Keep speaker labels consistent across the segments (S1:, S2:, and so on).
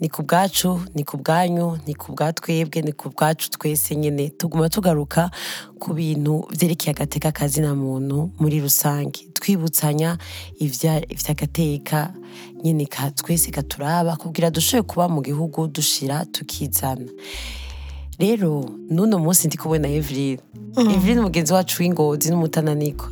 S1: ni ku bwacu ni ku bwanyu ni ku bwa twebwe ni ku bwacu twese nyine tuguma tugaruka ku bintu byerekeye agateka na muntu muri rusange twibutsanya iby'agateka nyine twese katuraba kugira dushoboye kuba mu gihugu dushira tukizana rero n'uno munsi ndi kubona evelyn mm. evelyn mugenzi wacu w'ingozi n'umutananiko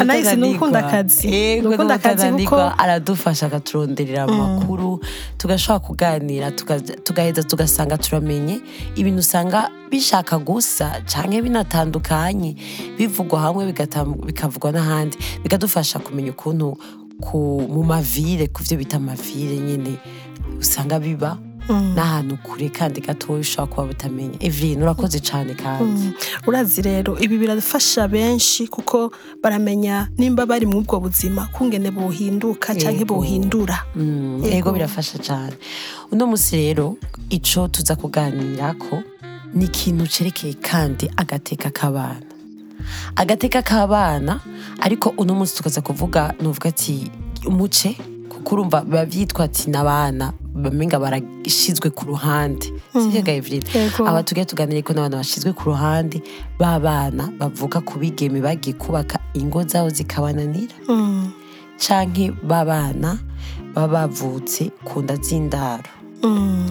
S2: anahise ni ugukunda
S1: akazi
S2: ugukunda eh,
S1: akazi
S2: kuko
S1: aradufasha akaturonderera amakuru mm. tugashobora kuganira tugaheza tugasanga turamenye ibintu usanga bishaka gusa cyangwa binatandukanye bivugwa hamwe bikavugwa n'ahandi bikadufasha kumenya ukuntu mu mavire ku byo bita amavire nyine usanga biba Mm. n'ahantu kure kandi gatoya ushobora kuba butamenya ibintu urakoze cyane kandi mm.
S2: urazi rero ibi birafasha benshi kuko baramenya nimba bari muri ubwo buzima kungene
S1: buhinduka
S2: cyangwa
S1: buhindura
S2: yego
S1: mm, birafasha cyane uno munsi rero icyo tuza kuganira ko ni ikintu cyerekeye kandi agateka k'abana agateka k'abana ariko uno munsi tukaza kuvuga nuvuga ati umuce kuko urumva biba byitwa ati n'abana bamenga barashyizwe ku ruhande mm. sicyo
S2: gahevurine
S1: aba tugiye tuganire ko n'abantu bashyizwe ku ruhande b'abana bavuga ku bigeme bagiye kubaka ingo zabo zikabananira
S2: mm.
S1: canke b'abana baba bavutse ku nda z'indaro
S2: mm.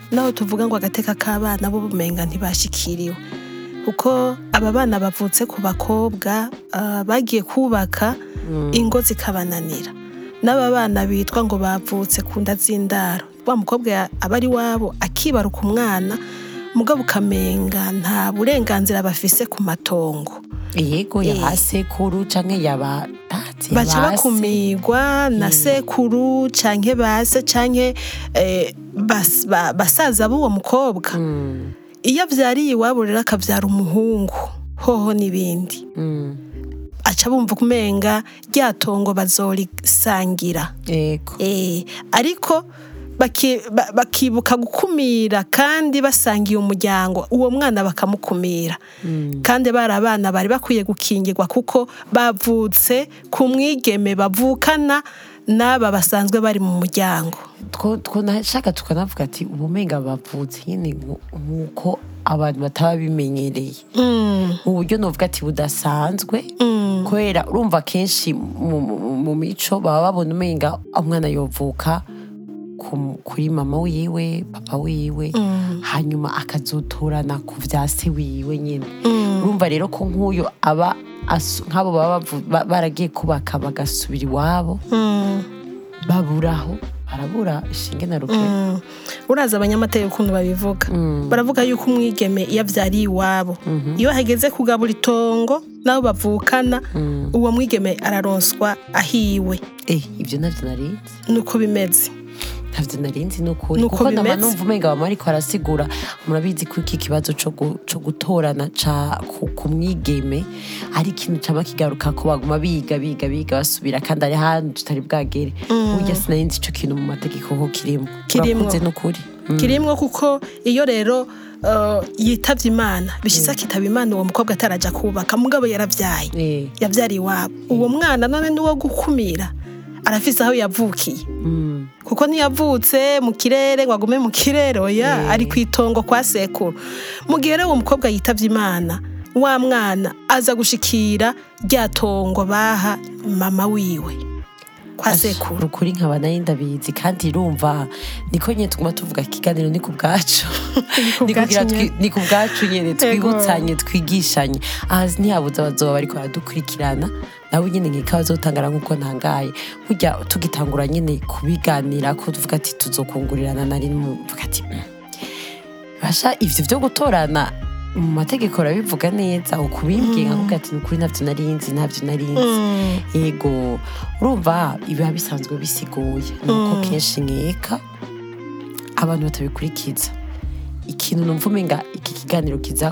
S2: naho tuvuga ngo agateka k'abana b’ubumenga ntibashyikiriwe kuko aba bana bavutse ku bakobwa uh, bagiye kubaka mm. ingo zikabananira n'aba bana bitwa ngo bavutse ku nda z'indaro wa mukobwa aba ari iwabo akibaruka umwana mugabo ukamenga nta burenganzira bafise ku matongo
S1: yego yaba eh. sekuru canke yaba
S2: baca bakumirwa na
S1: mm.
S2: sekuru canke base canke eh, basaza b'uwo mukobwa
S1: mm.
S2: iyo abyariye iwabo rero akabyara umuhungu hoho n'ibindi
S1: mm.
S2: aca bumva kumenga rya tongo bazorisangira eh, ariko bakibuka gukumira kandi basangiye umuryango uwo mwana bakamukumira mm. kandi bari abana bari bakwiye gukingirwa kuko bavutse ku mwigeme bavukana n'aba basanzwe bari mu muryango
S1: nashaka tukanavuga ati ubumenga bavutse nyine nk'uko abantu bataba bimenyereye
S2: mm.
S1: mu buryo navuga ati budasanzwe
S2: mm.
S1: kubera urumva kenshi mu mico baba babona umenga ah, umwana yovuka kuri mama wiwe papa wiwe
S2: mm.
S1: hanyuma akazotorana ku bya se wiwe nyine urumva rero ko nk'uyu aba nk'abo baba baragiye kubaka bagasubira iwabo
S2: hmm.
S1: baburaho barabura ishinge na ruke
S2: hmm. urazi abanyamateka ukuntu babivuga
S1: hmm.
S2: baravuga yuko umwigeme iyo abyariye iwabo mhm. iyo hageze kugabura itongo n'abo bavukana uwo mwigeme araronswa ahiwe
S1: eh, ibyo nabyo nariye
S2: nuko bimeze
S1: ntavyo nari nzi
S2: nukuri
S1: kuko
S2: ndaba
S1: numva umenga bamwe ariko arasigura murabizi ko iki kibazo cyo gutorana ca ku mwigeme ari ikintu caba kigaruka ko baguma biga biga biga basubira kandi ari hantu tutari bwagere mm. burya sinari nzi kintu mu mategeko ko kirimo kirakunze nukuri mm.
S2: kirimwo kuko iyo rero uh, yitabye imana bishize akitaba mm. imana uwo mukobwa atarajya kubaka mugabo yaravyaye
S1: eh.
S2: yavyariye iwabo uwo mwana none ni uwo gukumira arafise aho yavukiye mm. kuko ntiyavutse mu kirere ngo agume mu kirere oya mm. ari ku itongo kwa sekuru mu gihe rero uwo mukobwa yitabye imana wa mwana aza gushikira rya tongo baha mama wiwe kwa sekuru
S1: ukuri nkaba nayo ndabizi kandi irumva niko nyine tuguma tuvuga ikiganiro ni ku bwacu ni ku bwacu nyine twibutsanye twigishanye aha ntiyabuze abazoba bariko baradukurikirana nawe nyine nkikawa azotangara nk'uko ntangaye burya tugitangura nyine kubiganira ko tuvuga ati tuzokungurirana na rimwe tuvuga ati mm. basha ivyo vyo gutorana mu mategeko urabivuga neza ukubimbwira mm. nkuko ati ni ukuri ntabyo nari ntabyo narinzi nzi mm. yego urumva biba bisanzwe bisigoye Nuko mm. kenshi nkeka abantu batabikurikiza ikintu numva umenga iki kiganiro kiza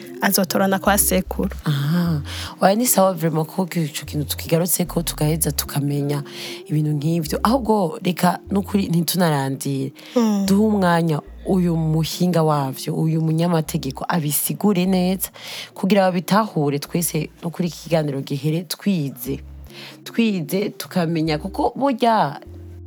S2: azotorana kwa sekuru
S1: wawe ni sawa vraiment ko icyo kintu tukigarutse ko tugaheza tukamenya ibintu nk'ibyo ahubwo reka n'ukuri ntitunarandire hmm. duhe umwanya uyu muhinga wabyo uyu munyamategeko abisigure neza kugira babitahure twese no kuri iki kiganiro gihere twize twize tukamenya kuko burya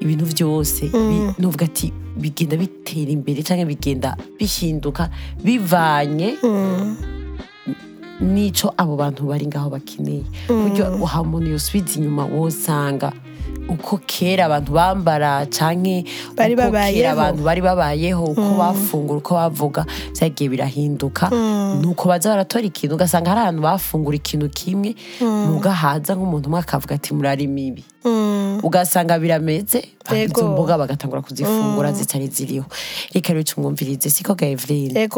S1: ibintu byose n'uvuga ati bigenda bitera imbere cyangwa bigenda bihinduka bivanye n'icyo abo bantu bari ngaho bakeneye buryo uhamoni yose inyuma wosanga uko kera abantu bambara canke
S2: bari babayeho
S1: abantu bari babayeho uko mm. bafungura uko bavuga vyagiye birahinduka mm. nuko baza baratora ikintu ugasanga hari ahantu bafungura ikintu kimwe mm. nk'umuntu umwe akavuga ati murari mibi mm. ugasanga birameze izo mboga bagatangura kuzifungura mm. zitari ziriho reka rero tumwumvirize siko Gavrine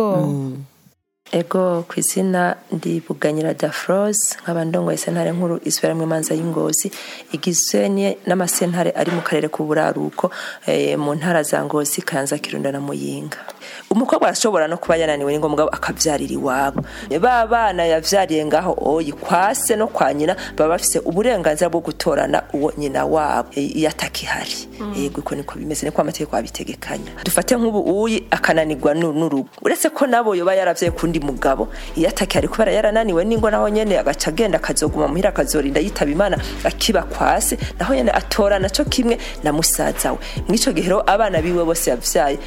S2: ego
S3: ku izina ndibuganyira dafroze nkaba ndongoye sentare nkuru isubira mu imanza y'ingozi igizwe n'amasentare ari mu karere k'uburaruko eh, mu ntara za ngozi kanza kirundo na muyinga umukobwa arashobora no kuba yananiwe ni ngombwa akabyarira iwabo ba bana yabyariye ngaho oyi kwase no kwa nyina baba bafite uburenganzira bwo gutorana uwo nyina wabo eh, iyataka ihari mm. yego uko niko bimeze niko amategeko abitegekanya dufate nk'ubu uyi akananirwa n'urugo uretse ko nabo yoba yarabyaye kundi mugabo iyataka ihari kubera yarananiwe n'ingo naho nyine agaca agenda akazoguma muhira akazorinda yitaba imana akiba kwase naho nyine atorana cyo kimwe na musaza we mw'icyo gihe rero abana biwe bose yabyaye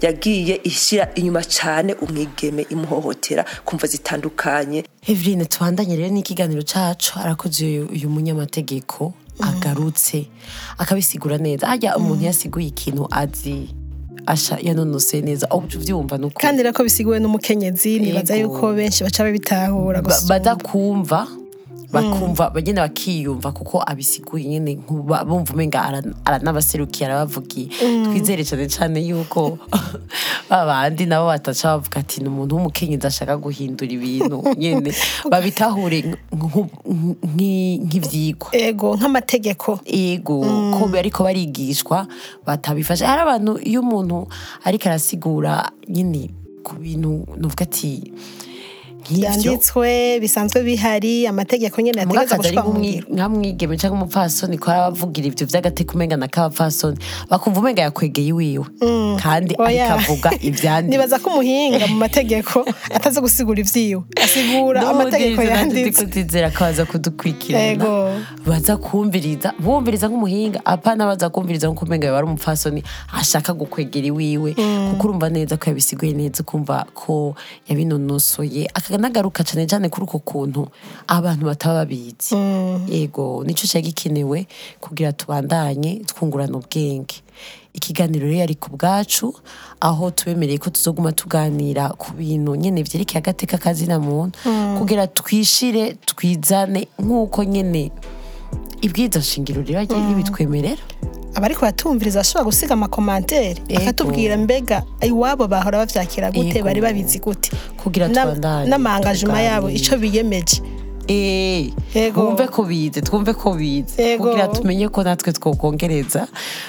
S3: yagiye ishyira inyuma cyane umwigeme imuhohotera kumva zitandukanye
S1: Evrine tubandanye rero n'ikiganiro cyacu arakoze uburyo uyu munyamategeko agarutse akabisigura neza ajya umuntu yasiguye ikintu azi asha yanonose neza aho uca ubyumva nuko
S2: kandi rero ko bisiguwe n'umukenyezi nibaza yuko benshi baca babitahura gusa
S1: badakumva bakumva mm. bagenda bakiyumva kuko abisiguye nyine bumva umenga aranabaserukiye arabavugiye mm. twizere cyane cyane yuko babandi nabo bataca bavuga ati ni umuntu w'umukenyezi ashaka guhindura ibintu nyine babitahure nk'ibyigwa
S2: yego nk'amategeko
S1: yego mm. ko ariko barigishwa batabifashe hari abantu iyo umuntu ariko arasigura nyine ku bintu nuvuga ati
S2: byanditswe bisanzwe bihari amategeko nyine
S1: yategeka
S2: gushwa
S1: cyangwa umupfasoni ko arabavugira ibyo by'agateka umengana k'abapfasoni bakumva umenga yakwegeye iwiwe
S2: mm.
S1: kandi akavuga ibyanditswe
S2: nibaza ko umuhinga mu mategeko ataza gusigura ivyiwe asigura amategeko yanditse
S1: nizera ko aza kudukurikirana baza kumviriza bumviriza nk'umuhinga apana baza kumviriza nk'uko umenga yaba ari umupfasoni ashaka gukwegera iwiwe mm. kuko urumva neza ko yabisigoye neza ukumva ko yabinonosoye akanagaruka cyane cyane kuri uko kuntu abantu bataba babizi mm. yego nicyo cyari gikenewe kugira tubandanye twungurana ubwenge ikiganiro rero ari ku bwacu aho tubemereye ko tuzoguma tuganira ku bintu nyene vyerekeye agateka na muntu hmm. kugira twishire twizane nk'uko nyene ibwiza shingiro rero mm. ribitwemerera
S2: abari kubatumviriza ashobora gusiga amakomantere bakatubwira mbega iwabo bahora babyakira gute bari babizi gute
S1: kugira
S2: n'amangajuma yabo icyo biyemeje
S1: Eh, twumve ko bize twumve ko bize kugira tumenye ko natwe twokongereza